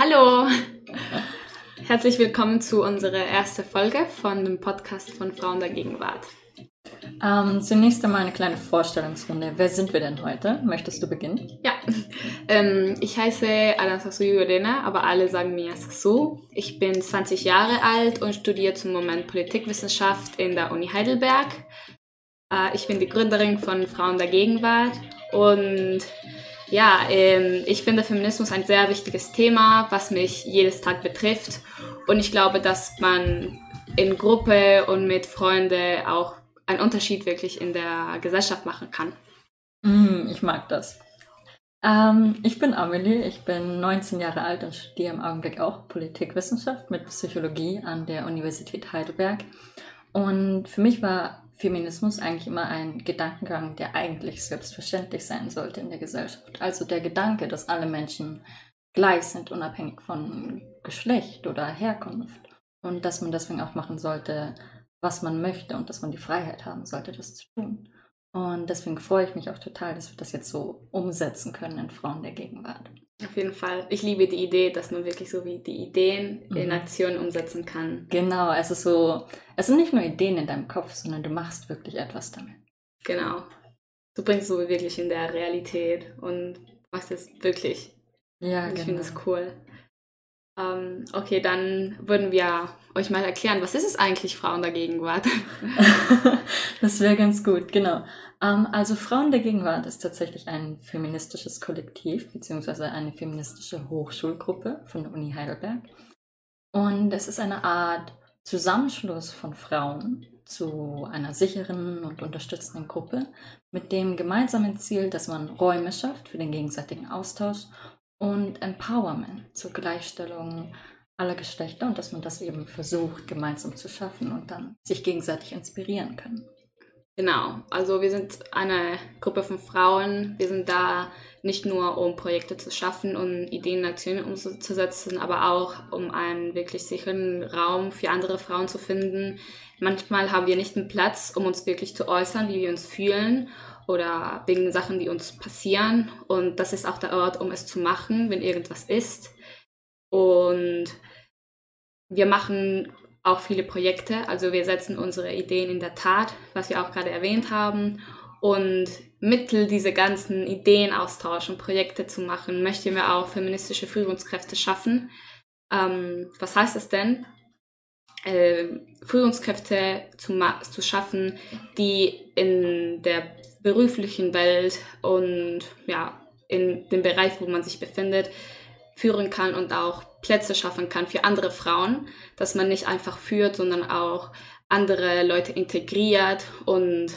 Hallo! Herzlich willkommen zu unserer ersten Folge von dem Podcast von Frauen der Gegenwart. Ähm, zunächst einmal eine kleine Vorstellungsrunde. Wer sind wir denn heute? Möchtest du beginnen? Ja, ähm, ich heiße Anastasu Jorena, aber alle sagen mir Sasu. Ich bin 20 Jahre alt und studiere zum Moment Politikwissenschaft in der Uni Heidelberg. Äh, ich bin die Gründerin von Frauen der Gegenwart und ja, ähm, ich finde Feminismus ein sehr wichtiges Thema, was mich jedes Tag betrifft. Und ich glaube, dass man in Gruppe und mit Freunden auch einen Unterschied wirklich in der Gesellschaft machen kann. Mm, ich mag das. Ähm, ich bin Amelie, ich bin 19 Jahre alt und studiere im Augenblick auch Politikwissenschaft mit Psychologie an der Universität Heidelberg. Und für mich war Feminismus eigentlich immer ein Gedankengang, der eigentlich selbstverständlich sein sollte in der Gesellschaft. Also der Gedanke, dass alle Menschen gleich sind, unabhängig von Geschlecht oder Herkunft. Und dass man deswegen auch machen sollte, was man möchte und dass man die Freiheit haben sollte, das zu tun. Und deswegen freue ich mich auch total, dass wir das jetzt so umsetzen können in Frauen der Gegenwart. Auf jeden Fall. Ich liebe die Idee, dass man wirklich so wie die Ideen mhm. in Aktion umsetzen kann. Genau, es ist so, es sind nicht nur Ideen in deinem Kopf, sondern du machst wirklich etwas damit. Genau. Du bringst so wirklich in der Realität und machst es wirklich. Ja, und genau. Ich finde das cool. Okay, dann würden wir euch mal erklären, was ist es eigentlich Frauen der Gegenwart? das wäre ganz gut, genau. Ähm, also Frauen der Gegenwart ist tatsächlich ein feministisches Kollektiv beziehungsweise eine feministische Hochschulgruppe von der Uni Heidelberg. Und es ist eine Art Zusammenschluss von Frauen zu einer sicheren und unterstützenden Gruppe mit dem gemeinsamen Ziel, dass man Räume schafft für den gegenseitigen Austausch und Empowerment zur Gleichstellung aller Geschlechter und dass man das eben versucht, gemeinsam zu schaffen und dann sich gegenseitig inspirieren kann. Genau, also wir sind eine Gruppe von Frauen. Wir sind da nicht nur, um Projekte zu schaffen und Ideen und Aktionen umzusetzen, aber auch, um einen wirklich sicheren Raum für andere Frauen zu finden. Manchmal haben wir nicht einen Platz, um uns wirklich zu äußern, wie wir uns fühlen oder wegen Sachen, die uns passieren. Und das ist auch der Ort, um es zu machen, wenn irgendwas ist. Und wir machen auch viele Projekte. Also wir setzen unsere Ideen in der Tat, was wir auch gerade erwähnt haben. Und mittel diese ganzen Ideen austauschen, Projekte zu machen, möchten wir auch feministische Führungskräfte schaffen. Ähm, was heißt das denn? Äh, Führungskräfte zu, zu schaffen, die in der beruflichen Welt und ja, in dem Bereich, wo man sich befindet, führen kann und auch Plätze schaffen kann für andere Frauen, dass man nicht einfach führt, sondern auch andere Leute integriert und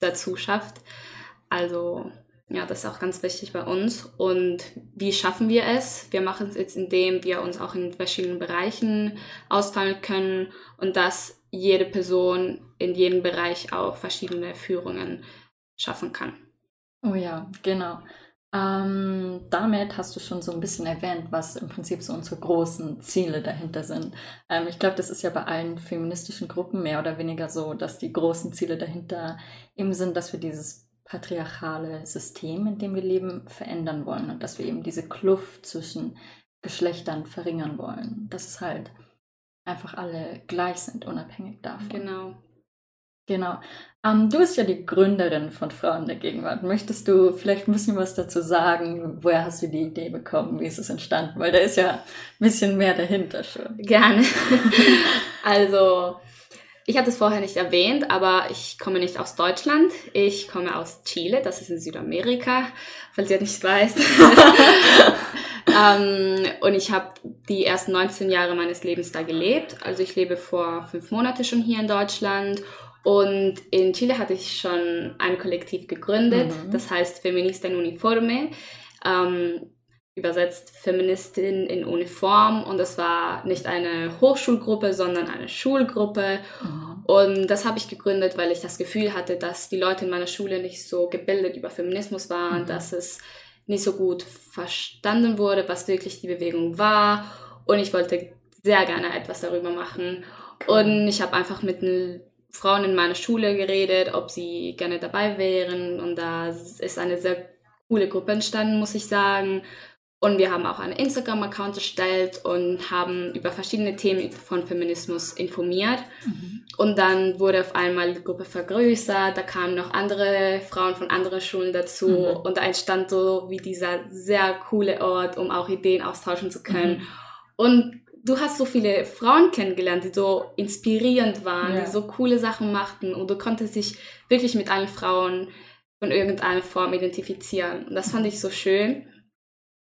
dazu schafft. Also ja, das ist auch ganz wichtig bei uns. Und wie schaffen wir es? Wir machen es jetzt, indem wir uns auch in verschiedenen Bereichen austeilen können und dass jede Person in jedem Bereich auch verschiedene Führungen schaffen kann. Oh ja, genau. Ähm, damit hast du schon so ein bisschen erwähnt, was im Prinzip so unsere großen Ziele dahinter sind. Ähm, ich glaube, das ist ja bei allen feministischen Gruppen mehr oder weniger so, dass die großen Ziele dahinter eben sind, dass wir dieses patriarchale System, in dem wir leben, verändern wollen und dass wir eben diese Kluft zwischen Geschlechtern verringern wollen. Dass es halt einfach alle gleich sind, unabhängig davon. Genau. Genau. Ähm, du bist ja die Gründerin von Frauen der Gegenwart. Möchtest du vielleicht ein bisschen was dazu sagen? Woher hast du die Idee bekommen? Wie ist es entstanden? Weil da ist ja ein bisschen mehr dahinter schon. Gerne. also, ich hatte es vorher nicht erwähnt, aber ich komme nicht aus Deutschland. Ich komme aus Chile, das ist in Südamerika, falls ihr nicht weißt. ähm, und ich habe die ersten 19 Jahre meines Lebens da gelebt. Also ich lebe vor fünf Monaten schon hier in Deutschland und in Chile hatte ich schon ein Kollektiv gegründet, mhm. das heißt Feminista in Uniforme, ähm, übersetzt Feministin in Uniform. Und das war nicht eine Hochschulgruppe, sondern eine Schulgruppe. Mhm. Und das habe ich gegründet, weil ich das Gefühl hatte, dass die Leute in meiner Schule nicht so gebildet über Feminismus waren, mhm. dass es nicht so gut verstanden wurde, was wirklich die Bewegung war. Und ich wollte sehr gerne etwas darüber machen. Und ich habe einfach mit einem Frauen in meiner Schule geredet, ob sie gerne dabei wären. Und da ist eine sehr coole Gruppe entstanden, muss ich sagen. Und wir haben auch einen Instagram-Account erstellt und haben über verschiedene Themen von Feminismus informiert. Mhm. Und dann wurde auf einmal die Gruppe vergrößert, da kamen noch andere Frauen von anderen Schulen dazu mhm. und da entstand so wie dieser sehr coole Ort, um auch Ideen austauschen zu können. Mhm. Und du hast so viele Frauen kennengelernt, die so inspirierend waren, ja. die so coole Sachen machten und du konntest dich wirklich mit allen Frauen von irgendeiner Form identifizieren. Und das fand ich so schön.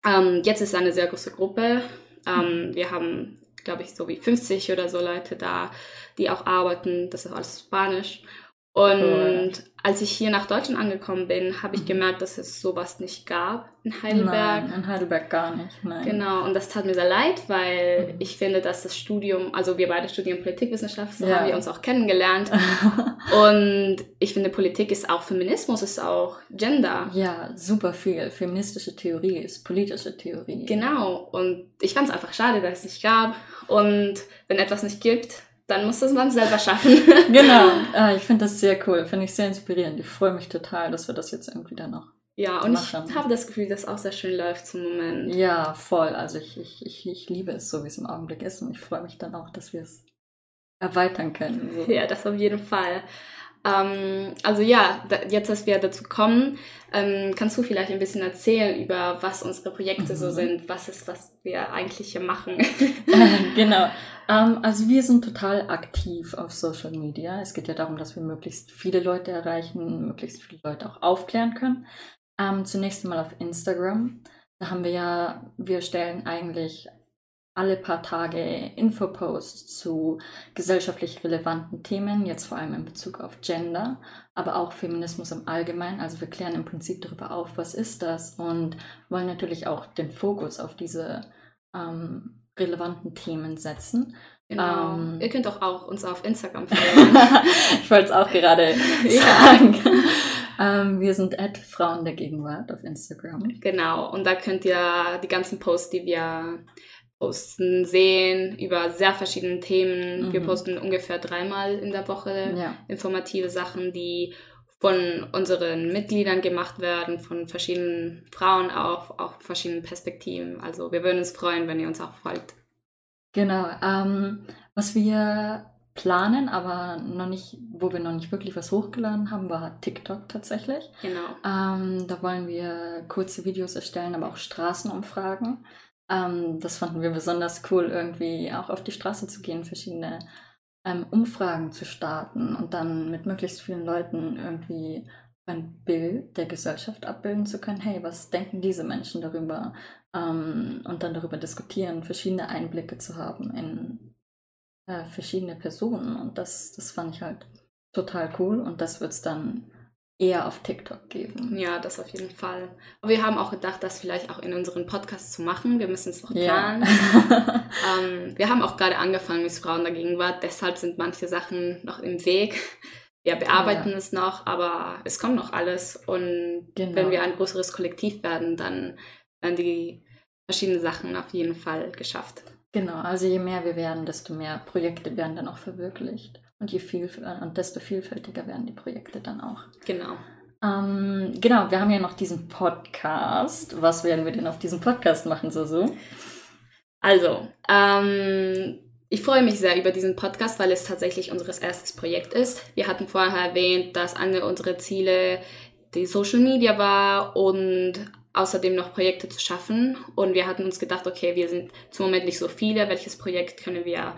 Ähm, jetzt ist es eine sehr große Gruppe. Ähm, wir haben, glaube ich, so wie 50 oder so Leute da, die auch arbeiten. Das ist alles Spanisch. Und cool. als ich hier nach Deutschland angekommen bin, habe ich mhm. gemerkt, dass es sowas nicht gab in Heidelberg. Nein, in Heidelberg gar nicht. Nein. Genau, und das tat mir sehr leid, weil mhm. ich finde, dass das Studium, also wir beide studieren Politikwissenschaft, so ja. haben wir uns auch kennengelernt. und ich finde, Politik ist auch Feminismus, ist auch Gender. Ja, super viel. Feministische Theorie ist politische Theorie. Genau, und ich fand es einfach schade, dass es nicht gab. Und wenn etwas nicht gibt, dann muss das man selber schaffen. genau, äh, ich finde das sehr cool, finde ich sehr inspirierend. Ich freue mich total, dass wir das jetzt irgendwie dann noch ja, und machen. ich habe das Gefühl, dass es auch sehr schön läuft zum Moment. Ja, voll. Also ich, ich, ich, ich liebe es so, wie es im Augenblick ist und ich freue mich dann auch, dass wir es erweitern können. So. Ja, das auf jeden Fall. Ähm, also ja, da, jetzt, dass wir dazu kommen, ähm, kannst du vielleicht ein bisschen erzählen über was unsere Projekte mhm. so sind, was ist, was wir eigentlich hier machen. genau. Ähm, also wir sind total aktiv auf Social Media. Es geht ja darum, dass wir möglichst viele Leute erreichen, möglichst viele Leute auch aufklären können. Ähm, zunächst mal auf Instagram. Da haben wir ja, wir stellen eigentlich alle paar Tage Infoposts zu gesellschaftlich relevanten Themen, jetzt vor allem in Bezug auf Gender, aber auch Feminismus im Allgemeinen. Also wir klären im Prinzip darüber auf, was ist das und wollen natürlich auch den Fokus auf diese ähm, relevanten Themen setzen. Genau. Ähm, Ihr könnt doch auch uns auf Instagram folgen. ich wollte es auch gerade sagen. ähm, wir sind at Frauen der Gegenwart auf Instagram. Genau. Und da könnt ihr die ganzen Posts, die wir posten, sehen über sehr verschiedene Themen. Mhm. Wir posten ungefähr dreimal in der Woche ja. informative Sachen, die von unseren Mitgliedern gemacht werden, von verschiedenen Frauen auch, auch verschiedenen Perspektiven. Also wir würden uns freuen, wenn ihr uns auch folgt. Genau. Ähm, was wir planen, aber noch nicht, wo wir noch nicht wirklich was hochgeladen haben, war TikTok tatsächlich. Genau. Ähm, da wollen wir kurze Videos erstellen, aber auch Straßenumfragen. Ähm, das fanden wir besonders cool, irgendwie auch auf die Straße zu gehen, verschiedene ähm, Umfragen zu starten und dann mit möglichst vielen Leuten irgendwie ein Bild der Gesellschaft abbilden zu können. Hey, was denken diese Menschen darüber? Ähm, und dann darüber diskutieren, verschiedene Einblicke zu haben in äh, verschiedene Personen. Und das, das fand ich halt total cool. Und das wird es dann eher auf TikTok geben. Ja, das auf jeden Fall. Aber wir haben auch gedacht, das vielleicht auch in unseren Podcast zu machen. Wir müssen es noch planen. Ja. ähm, wir haben auch gerade angefangen mit Frauen der Gegenwart, deshalb sind manche Sachen noch im Weg. Wir bearbeiten ja. es noch, aber es kommt noch alles. Und genau. wenn wir ein größeres Kollektiv werden, dann werden die verschiedenen Sachen auf jeden Fall geschafft. Genau, also je mehr wir werden, desto mehr Projekte werden dann auch verwirklicht. Und, je viel, und desto vielfältiger werden die Projekte dann auch. Genau. Ähm, genau, wir haben ja noch diesen Podcast. Was werden wir denn auf diesem Podcast machen, Susu? Also, ähm, ich freue mich sehr über diesen Podcast, weil es tatsächlich unser erstes Projekt ist. Wir hatten vorher erwähnt, dass eine unserer Ziele die Social Media war und außerdem noch Projekte zu schaffen. Und wir hatten uns gedacht, okay, wir sind zum Moment nicht so viele, welches Projekt können wir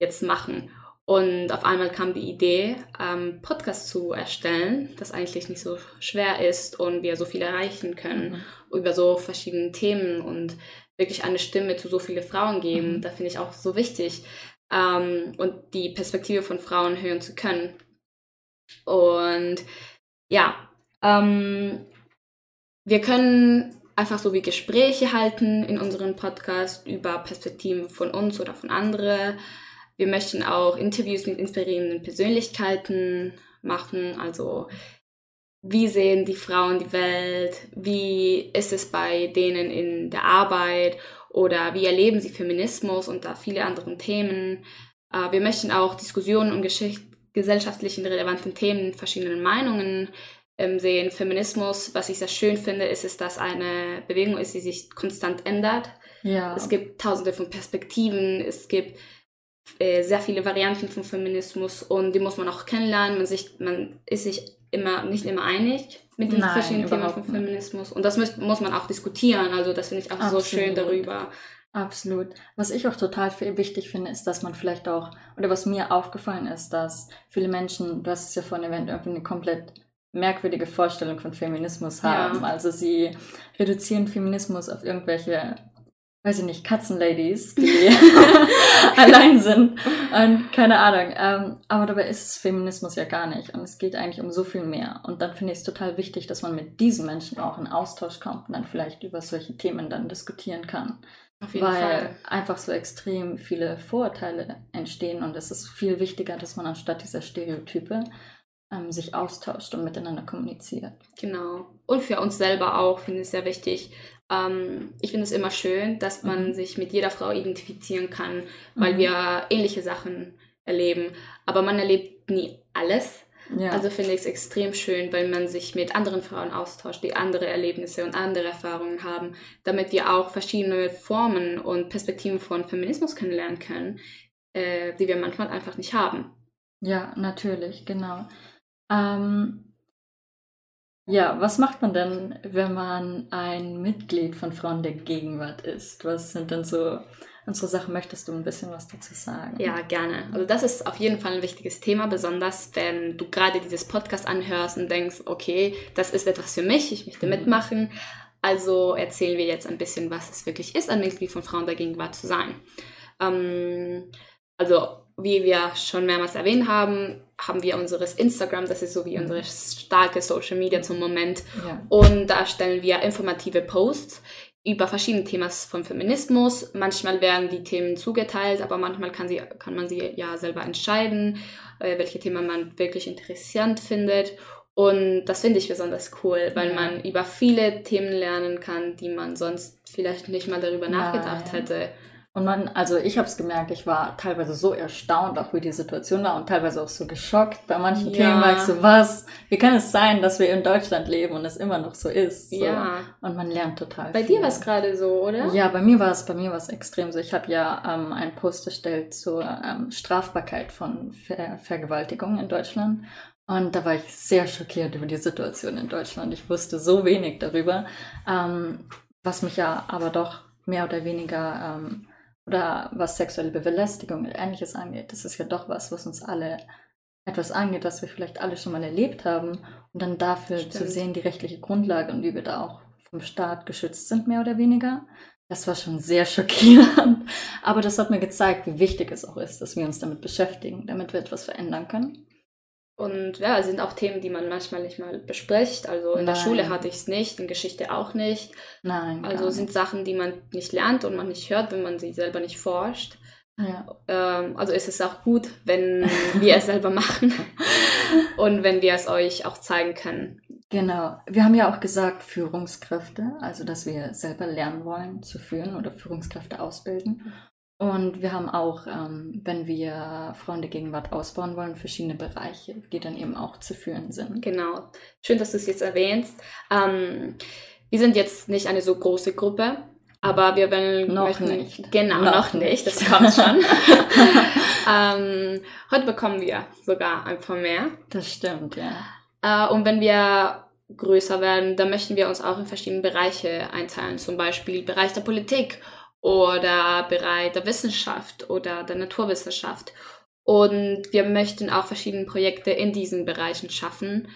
jetzt machen? Und auf einmal kam die Idee, ähm, Podcast zu erstellen, das eigentlich nicht so schwer ist und wir so viel erreichen können mhm. über so verschiedene Themen und wirklich eine Stimme zu so vielen Frauen geben. Mhm. Da finde ich auch so wichtig ähm, und die Perspektive von Frauen hören zu können. Und ja, ähm, wir können einfach so wie Gespräche halten in unserem Podcast über Perspektiven von uns oder von anderen wir möchten auch Interviews mit inspirierenden Persönlichkeiten machen, also wie sehen die Frauen die Welt, wie ist es bei denen in der Arbeit oder wie erleben sie Feminismus und da viele andere Themen. Äh, wir möchten auch Diskussionen um gesellschaftlichen relevanten Themen, verschiedenen Meinungen ähm, sehen. Feminismus, was ich sehr schön finde, ist, ist, dass eine Bewegung ist, die sich konstant ändert. Ja. Es gibt tausende von Perspektiven, es gibt äh, sehr viele Varianten von Feminismus und die muss man auch kennenlernen. Man, sich, man ist sich immer nicht immer einig mit den Nein, verschiedenen Themen von Feminismus. Und das muss, muss man auch diskutieren. Also das finde ich auch Absolut. so schön darüber. Absolut. Was ich auch total wichtig finde, ist, dass man vielleicht auch, oder was mir aufgefallen ist, dass viele Menschen, du hast es ja vorhin erwähnt, irgendwie eine komplett merkwürdige Vorstellung von Feminismus haben. Ja. Also sie reduzieren Feminismus auf irgendwelche weiß ich nicht, Katzenladies, die allein sind und keine Ahnung. Ähm, aber dabei ist es Feminismus ja gar nicht und es geht eigentlich um so viel mehr. Und dann finde ich es total wichtig, dass man mit diesen Menschen auch in Austausch kommt und dann vielleicht über solche Themen dann diskutieren kann. Auf jeden weil Fall. einfach so extrem viele Vorurteile entstehen und es ist viel wichtiger, dass man anstatt dieser Stereotype ähm, sich austauscht und miteinander kommuniziert. Genau. Und für uns selber auch finde ich es sehr wichtig, ähm, ich finde es immer schön, dass man mhm. sich mit jeder Frau identifizieren kann, weil mhm. wir ähnliche Sachen erleben. Aber man erlebt nie alles. Ja. Also finde ich es extrem schön, weil man sich mit anderen Frauen austauscht, die andere Erlebnisse und andere Erfahrungen haben, damit wir auch verschiedene Formen und Perspektiven von Feminismus kennenlernen können, äh, die wir manchmal einfach nicht haben. Ja, natürlich, genau. Ähm, ja, was macht man denn, wenn man ein Mitglied von Frauen der Gegenwart ist? Was sind denn so unsere Sachen? Möchtest du ein bisschen was dazu sagen? Ja, gerne. Also das ist auf jeden Fall ein wichtiges Thema, besonders wenn du gerade dieses Podcast anhörst und denkst, okay, das ist etwas für mich, ich möchte mhm. mitmachen. Also erzählen wir jetzt ein bisschen, was es wirklich ist, ein Mitglied von Frauen der Gegenwart zu sein. Ähm, also wie wir schon mehrmals erwähnt haben, haben wir unseres Instagram, das ist so wie unsere starke Social Media zum Moment. Ja. Und da stellen wir informative Posts über verschiedene Themen vom Feminismus. Manchmal werden die Themen zugeteilt, aber manchmal kann, sie, kann man sie ja selber entscheiden, äh, welche Themen man wirklich interessant findet. Und das finde ich besonders cool, weil ja. man über viele Themen lernen kann, die man sonst vielleicht nicht mal darüber nachgedacht ja, hätte. Und man, also ich habe es gemerkt, ich war teilweise so erstaunt, auch wie die Situation war und teilweise auch so geschockt. Bei manchen ja. Themen war ich so, was? Wie kann es sein, dass wir in Deutschland leben und es immer noch so ist? So. Ja. Und man lernt total Bei viel. dir war es gerade so, oder? Ja, bei mir war es, bei mir war es extrem so. Ich habe ja ähm, einen Post erstellt zur ähm, Strafbarkeit von Ver Vergewaltigung in Deutschland. Und da war ich sehr schockiert über die Situation in Deutschland. Ich wusste so wenig darüber, ähm, was mich ja aber doch mehr oder weniger ähm, oder was sexuelle Belästigung und ähnliches angeht, das ist ja doch was, was uns alle etwas angeht, was wir vielleicht alle schon mal erlebt haben und dann dafür Stimmt. zu sehen, die rechtliche Grundlage und wie wir da auch vom Staat geschützt sind, mehr oder weniger. Das war schon sehr schockierend. Aber das hat mir gezeigt, wie wichtig es auch ist, dass wir uns damit beschäftigen, damit wir etwas verändern können. Und ja, es sind auch Themen, die man manchmal nicht mal bespricht. Also in Nein. der Schule hatte ich es nicht, in Geschichte auch nicht. Nein. Also sind Sachen, die man nicht lernt und man nicht hört, wenn man sie selber nicht forscht. Ja. Ähm, also ist es auch gut, wenn wir es selber machen und wenn wir es euch auch zeigen können. Genau. Wir haben ja auch gesagt, Führungskräfte, also dass wir selber lernen wollen zu führen oder Führungskräfte ausbilden. Und wir haben auch, ähm, wenn wir Frauen der Gegenwart ausbauen wollen, verschiedene Bereiche, die dann eben auch zu führen sind. Genau. Schön, dass du es jetzt erwähnst. Ähm, wir sind jetzt nicht eine so große Gruppe, aber wir wollen noch möchten, nicht. Genau, noch, noch nicht. Das kommt schon. ähm, heute bekommen wir sogar ein paar mehr. Das stimmt, ja. Äh, und wenn wir größer werden, dann möchten wir uns auch in verschiedene Bereiche einteilen, zum Beispiel Bereich der Politik oder Bereich der Wissenschaft oder der Naturwissenschaft. Und wir möchten auch verschiedene Projekte in diesen Bereichen schaffen.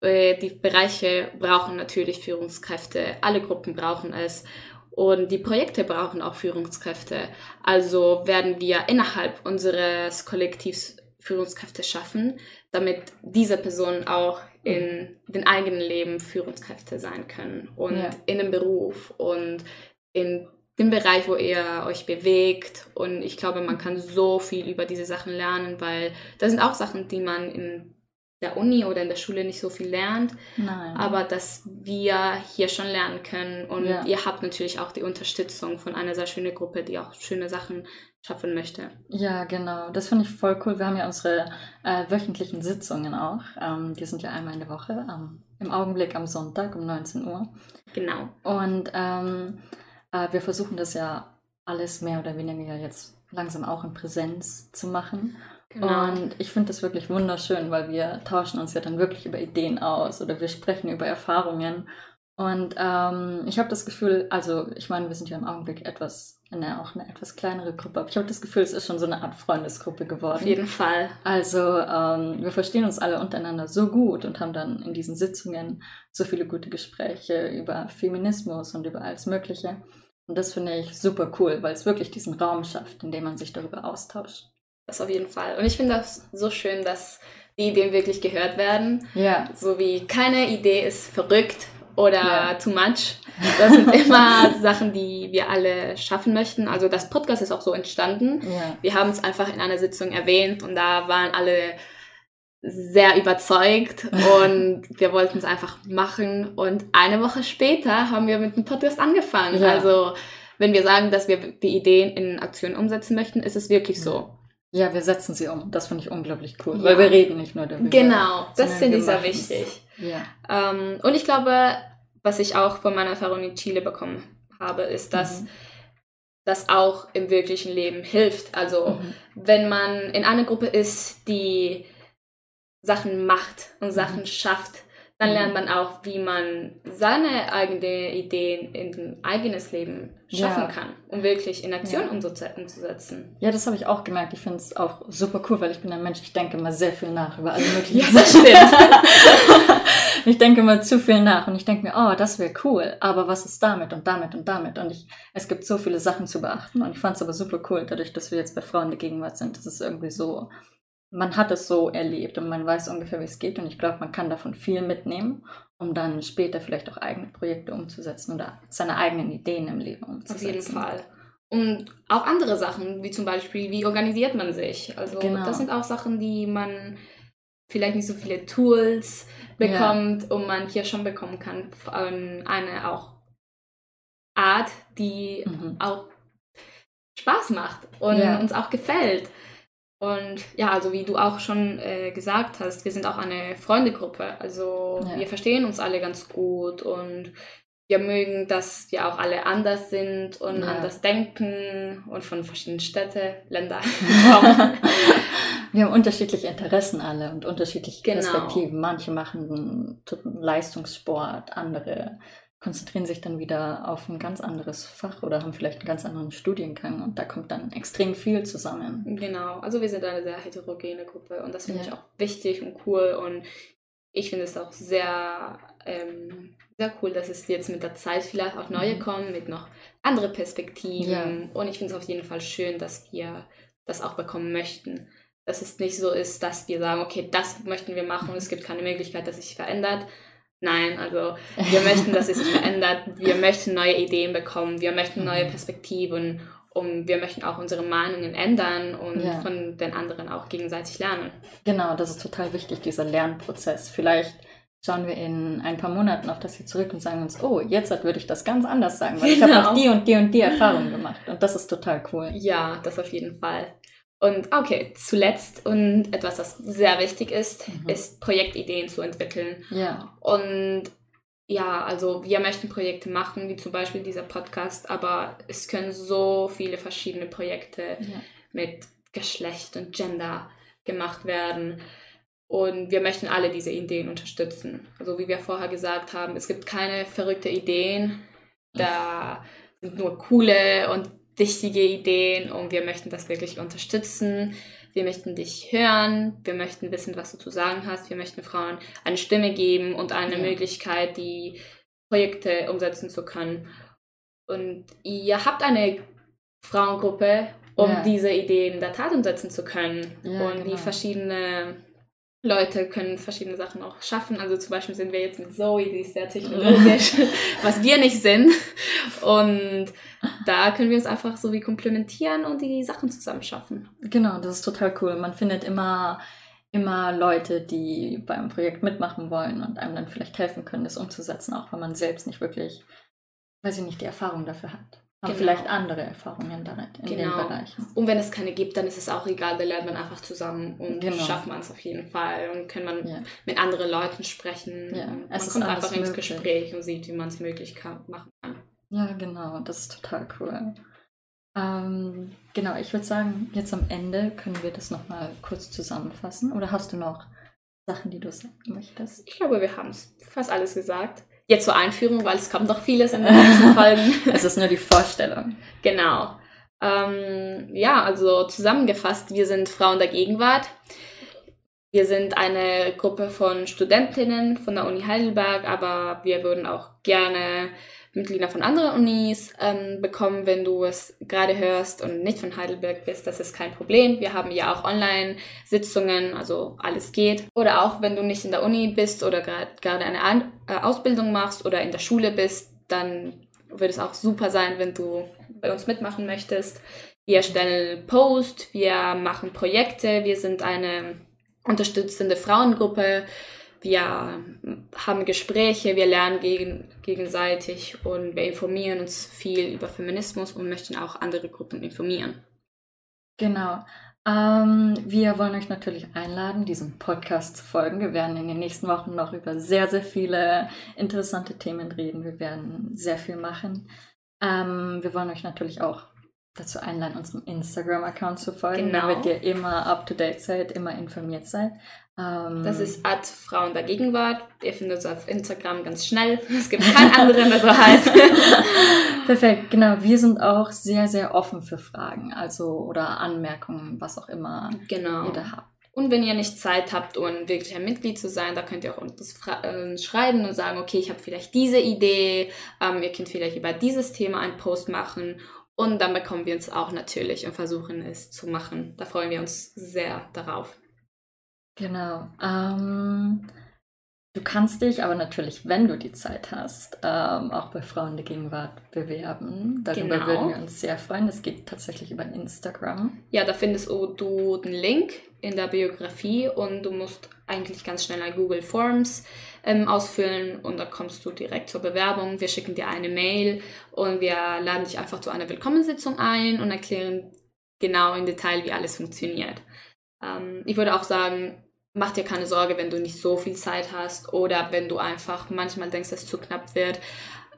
Äh, die Bereiche brauchen natürlich Führungskräfte, alle Gruppen brauchen es. Und die Projekte brauchen auch Führungskräfte. Also werden wir innerhalb unseres Kollektivs Führungskräfte schaffen, damit diese Personen auch in den eigenen Leben Führungskräfte sein können und ja. in dem Beruf und in den Bereich, wo ihr euch bewegt. Und ich glaube, man kann so viel über diese Sachen lernen, weil das sind auch Sachen, die man in der Uni oder in der Schule nicht so viel lernt, Nein. aber dass wir hier schon lernen können und Ja. ihr habt natürlich auch die Unterstützung von einer sehr schönen Gruppe, die auch schöne Sachen schaffen möchte. Ja, genau. Das finde ich voll cool. Wir haben ja unsere äh, wöchentlichen Sitzungen auch. Ähm, die sind ja einmal in der Woche. Ähm, Im Augenblick am Sonntag um 19 Uhr. Genau. Und ähm, äh, wir versuchen das ja alles mehr oder weniger jetzt langsam auch in Präsenz zu machen. genau. Und ich finde das wirklich wunderschön, weil wir tauschen uns ja dann wirklich über Ideen aus oder wir sprechen über Erfahrungen. Und ähm, ich habe das Gefühl, also ich meine, wir sind ja im Augenblick etwas, eine, auch eine etwas kleinere Gruppe, aber ich habe das Gefühl, es ist schon so eine Art Freundesgruppe geworden. Auf jeden Fall. Also ähm, wir verstehen uns alle untereinander so gut und haben dann in diesen Sitzungen so viele gute Gespräche über Feminismus und über alles Mögliche. Und das finde ich super cool, weil es wirklich diesen Raum schafft, in dem man sich darüber austauscht. Das auf jeden Fall. Und ich finde das so schön, dass die Ideen wirklich gehört werden. Ja, So wie keine Idee ist verrückt oder Ja. too much. Das sind immer Sachen, die wir alle schaffen möchten. Also das Podcast ist auch so entstanden. ja. Wir haben es einfach in einer Sitzung erwähnt und da waren alle sehr überzeugt und wir wollten es einfach machen. Und eine Woche später haben wir mit dem Podcast angefangen. Ja. Also wenn wir sagen, dass wir die Ideen in Aktionen umsetzen möchten, ist es wirklich so. Ja, wir setzen sie um. Das finde ich unglaublich cool, Ja. weil wir reden nicht nur darüber. Genau, das finde ich sehr wichtig. Ja. Ähm, und ich glaube, was ich auch von meiner Erfahrung in Chile bekommen habe, ist, dass Mhm. das auch im wirklichen Leben hilft. Also Mhm. wenn man in einer Gruppe ist, die Sachen macht und Sachen Mhm. schafft, dann Mhm. lernt man auch, wie man seine eigenen Ideen in ein eigenes Leben schaffen Ja. kann, um wirklich in Aktion Ja. umzusetzen. Ja, das habe ich auch gemerkt. Ich finde es auch super cool, weil ich bin ein Mensch, ich denke immer sehr viel nach über alle möglichen Ja, das stimmt. ich denke immer zu viel nach und ich denke mir, oh, das wäre cool, aber was ist damit und damit und damit? Und ich, es gibt so viele Sachen zu beachten und ich fand es aber super cool, dadurch, dass wir jetzt bei Frauen der Gegenwart sind. Das ist irgendwie so, man hat es so erlebt und man weiß ungefähr, wie es geht und ich glaube, man kann davon viel mitnehmen, um dann später vielleicht auch eigene Projekte umzusetzen oder seine eigenen Ideen im Leben umzusetzen. Auf jeden Fall. Und auch andere Sachen, wie zum Beispiel, wie organisiert man sich? Also Genau. das sind auch Sachen, die man vielleicht nicht so viele Tools bekommt und man hier schon bekommen kann. Eine auch Art, die Mhm. auch Spaß macht und Ja. uns auch gefällt. Und ja, also wie du auch schon äh, gesagt hast, wir sind auch eine Freundegruppe. Also Ja. wir verstehen uns alle ganz gut und wir mögen, dass wir auch alle anders sind und Ja. anders denken und von verschiedenen Städten, Länder kommen. Wir haben unterschiedliche Interessen alle und unterschiedliche Genau. Perspektiven. Manche machen Leistungssport, andere konzentrieren sich dann wieder auf ein ganz anderes Fach oder haben vielleicht einen ganz anderen Studiengang und da kommt dann extrem viel zusammen. Genau, also wir sind eine sehr heterogene Gruppe und das finde Ja. ich auch wichtig und cool und ich finde es auch sehr, ähm, sehr cool, dass es jetzt mit der Zeit vielleicht auch neue Mhm. kommen, mit noch andere Perspektiven und ich finde es auf jeden Fall schön, dass wir das auch bekommen möchten. Dass es nicht so ist, dass wir sagen, okay, das möchten wir machen und es gibt keine Möglichkeit, dass sich verändert. Nein, also wir möchten, dass es sich verändert. Wir möchten neue Ideen bekommen. Wir möchten neue Mhm. Perspektiven. Und wir möchten auch unsere Meinungen ändern und Ja. von den anderen auch gegenseitig lernen. Genau, das ist total wichtig, dieser Lernprozess. Vielleicht schauen wir in ein paar Monaten auf das hier zurück und sagen uns, oh, jetzt würde ich das ganz anders sagen, weil ich habe Genau. auch die und die und die Erfahrung gemacht. Und das ist total cool. Ja, das auf jeden Fall. Und okay, zuletzt und etwas, das sehr wichtig ist, Mhm. ist Projektideen zu entwickeln. Ja, Und ja, also wir möchten Projekte machen, wie zum Beispiel dieser Podcast, aber es können so viele verschiedene Projekte ja. mit Geschlecht und Gender gemacht werden. Und wir möchten alle diese Ideen unterstützen. Also wie wir vorher gesagt haben, es gibt keine verrückte Ideen. Da sind nur coole und wichtige Ideen und wir möchten das wirklich unterstützen. Wir möchten dich hören, wir möchten wissen, was du zu sagen hast, wir möchten Frauen eine Stimme geben und eine Ja. Möglichkeit, die Projekte umsetzen zu können. Und ihr habt eine Frauengruppe, um Ja. diese Ideen in der Tat umsetzen zu können. Ja, und die genau. verschiedene Leute können verschiedene Sachen auch schaffen. Also zum Beispiel sind wir jetzt mit Zoe, die ist sehr technologisch, was wir nicht sind. Und da können wir uns einfach so wie komplementieren und die Sachen zusammen schaffen. Genau, das ist total cool. Man findet immer immer Leute, die beim Projekt mitmachen wollen und einem dann vielleicht helfen können, das umzusetzen, auch wenn man selbst nicht wirklich, weiß ich nicht, die Erfahrung dafür hat. Genau. vielleicht andere Erfahrungen darin in den Genau. Bereichen. Und wenn es keine gibt, dann ist es auch egal, da lernt man einfach zusammen und Genau. schafft man es auf jeden Fall und kann man Ja. mit anderen Leuten sprechen. Ja, man ist kommt einfach ins möglich. Gespräch und sieht, wie man es möglich kann, machen kann. Ja, genau, das ist total cool. Ähm, genau, ich würde sagen, jetzt am Ende können wir das nochmal kurz zusammenfassen. Oder hast du noch Sachen, die du sagen möchtest? Ich glaube, wir haben es fast alles gesagt. Jetzt zur Einführung, weil es kommt noch vieles in den nächsten Folgen. Es ist nur die Vorstellung. Genau. Ähm, ja, also zusammengefasst, wir sind Frauen der Gegenwart. Wir sind eine Gruppe von Studentinnen von der Uni Heidelberg, aber wir würden auch gerne Mitglieder von anderen Unis ähm, bekommen, wenn du es gerade hörst und nicht von Heidelberg bist. Das ist kein Problem. Wir haben ja auch Online-Sitzungen, also alles geht. Oder auch wenn du nicht in der Uni bist oder gerade eine An äh, Ausbildung machst oder in der Schule bist, dann würde es auch super sein, wenn du bei uns mitmachen möchtest. Wir erstellen Post, wir machen Projekte, wir sind eine unterstützende Frauengruppe, wir haben Gespräche, wir lernen gegen, gegenseitig und wir informieren uns viel über Feminismus und möchten auch andere Gruppen informieren. Genau. Ähm, wir wollen euch natürlich einladen, diesem Podcast zu folgen. Wir werden in den nächsten Wochen noch über sehr, sehr viele interessante Themen reden. Wir werden sehr viel machen. Ähm, wir wollen euch natürlich auch dazu einladen, unserem Instagram-Account zu folgen, Genau. damit ihr immer up-to-date seid, immer informiert seid. Ähm, Das ist at Frauen der Gegenwart. Ihr findet es auf Instagram ganz schnell. Es gibt keinen anderen, der so heißt. Perfekt, genau. Wir sind auch sehr, sehr offen für Fragen, also oder Anmerkungen, was auch immer genau. ihr da habt. Und wenn ihr nicht Zeit habt, um wirklich ein Mitglied zu sein, da könnt ihr auch uns äh, schreiben und sagen, okay, ich habe vielleicht diese Idee, ähm, ihr könnt vielleicht über dieses Thema einen Post machen und dann bekommen wir uns auch natürlich und versuchen es zu machen. Da freuen wir uns sehr darauf. Genau. Ähm, du kannst dich aber natürlich, wenn du die Zeit hast, ähm, auch bei Frauen der Gegenwart bewerben. Darüber Genau. würden wir uns sehr freuen. Das geht tatsächlich über Instagram. Ja, da findest du den Link in der Biografie und du musst eigentlich ganz schnell ein Google Forms ähm, ausfüllen und da kommst du direkt zur Bewerbung. Wir schicken dir eine Mail und wir laden dich einfach zu einer Willkommenssitzung ein und erklären genau im Detail, wie alles funktioniert. Ähm, ich würde auch sagen, mach dir keine Sorge, wenn du nicht so viel Zeit hast oder wenn du einfach manchmal denkst, dass es zu knapp wird.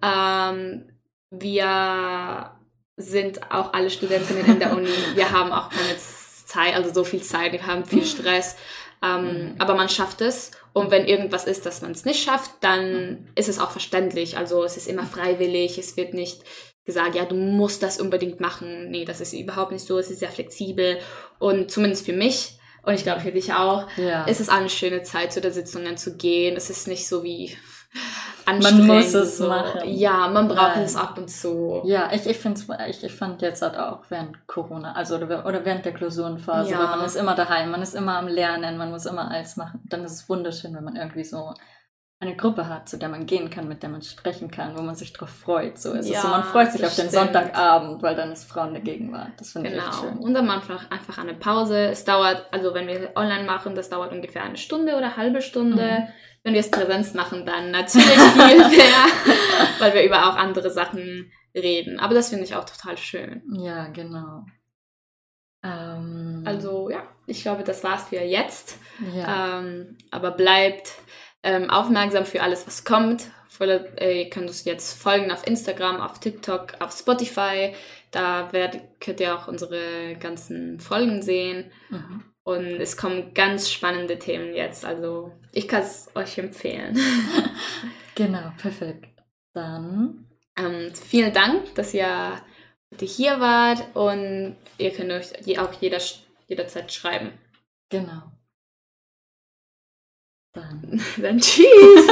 Ähm, wir sind auch alle Studentinnen in der Uni. Wir haben auch keine Zeit, also so viel Zeit, wir haben viel Stress. Ähm, Mhm. Aber man schafft es. Und wenn irgendwas ist, dass man es nicht schafft, dann ist es auch verständlich. Also es ist immer freiwillig. Es wird nicht gesagt, ja, du musst das unbedingt machen. Nee, das ist überhaupt nicht so. Es ist sehr flexibel. Und zumindest für mich, und ich glaube für dich auch, Ja. ist es eine schöne Zeit, zu der Sitzungen zu gehen. Es ist nicht so wie anstrengend. muss es so. machen. Ja, man braucht Nein. es ab und zu. Ja, ich, ich, find's, ich, ich fand jetzt halt auch während Corona, also oder, oder während der Klausurenphase, Ja. weil man ist immer daheim, man ist immer am Lernen, man muss immer alles machen. Dann ist es wunderschön, wenn man irgendwie so eine Gruppe hat, zu der man gehen kann, mit der man sprechen kann, wo man sich drauf freut. So es ist so, Ja, man freut sich auf den stimmt. Sonntagabend, weil dann ist Frauen der Gegenwart. Das finde ich echt Genau. schön. Und dann einfach, einfach eine Pause. Es dauert, also wenn wir online machen, das dauert ungefähr eine Stunde oder eine halbe Stunde. Mhm. Wenn wir es Präsenz machen, dann natürlich viel mehr, weil wir über auch andere Sachen reden. Aber das finde ich auch total schön. Ja, genau. Ähm, Also ja, ich glaube, das war's für jetzt. ja. Ähm, aber bleibt ähm, aufmerksam für alles, was kommt. Äh, Ihr könnt uns jetzt folgen auf Instagram, auf TikTok, auf Spotify. Da werdet, könnt ihr auch unsere ganzen Folgen sehen. Mhm. Und es kommen ganz spannende Themen jetzt. Also ich kann es euch empfehlen. Genau, perfekt. Dann Ähm, vielen Dank, dass ihr heute hier wart und ihr könnt euch auch jeder, jederzeit schreiben. genau. Dann Dann tschüss!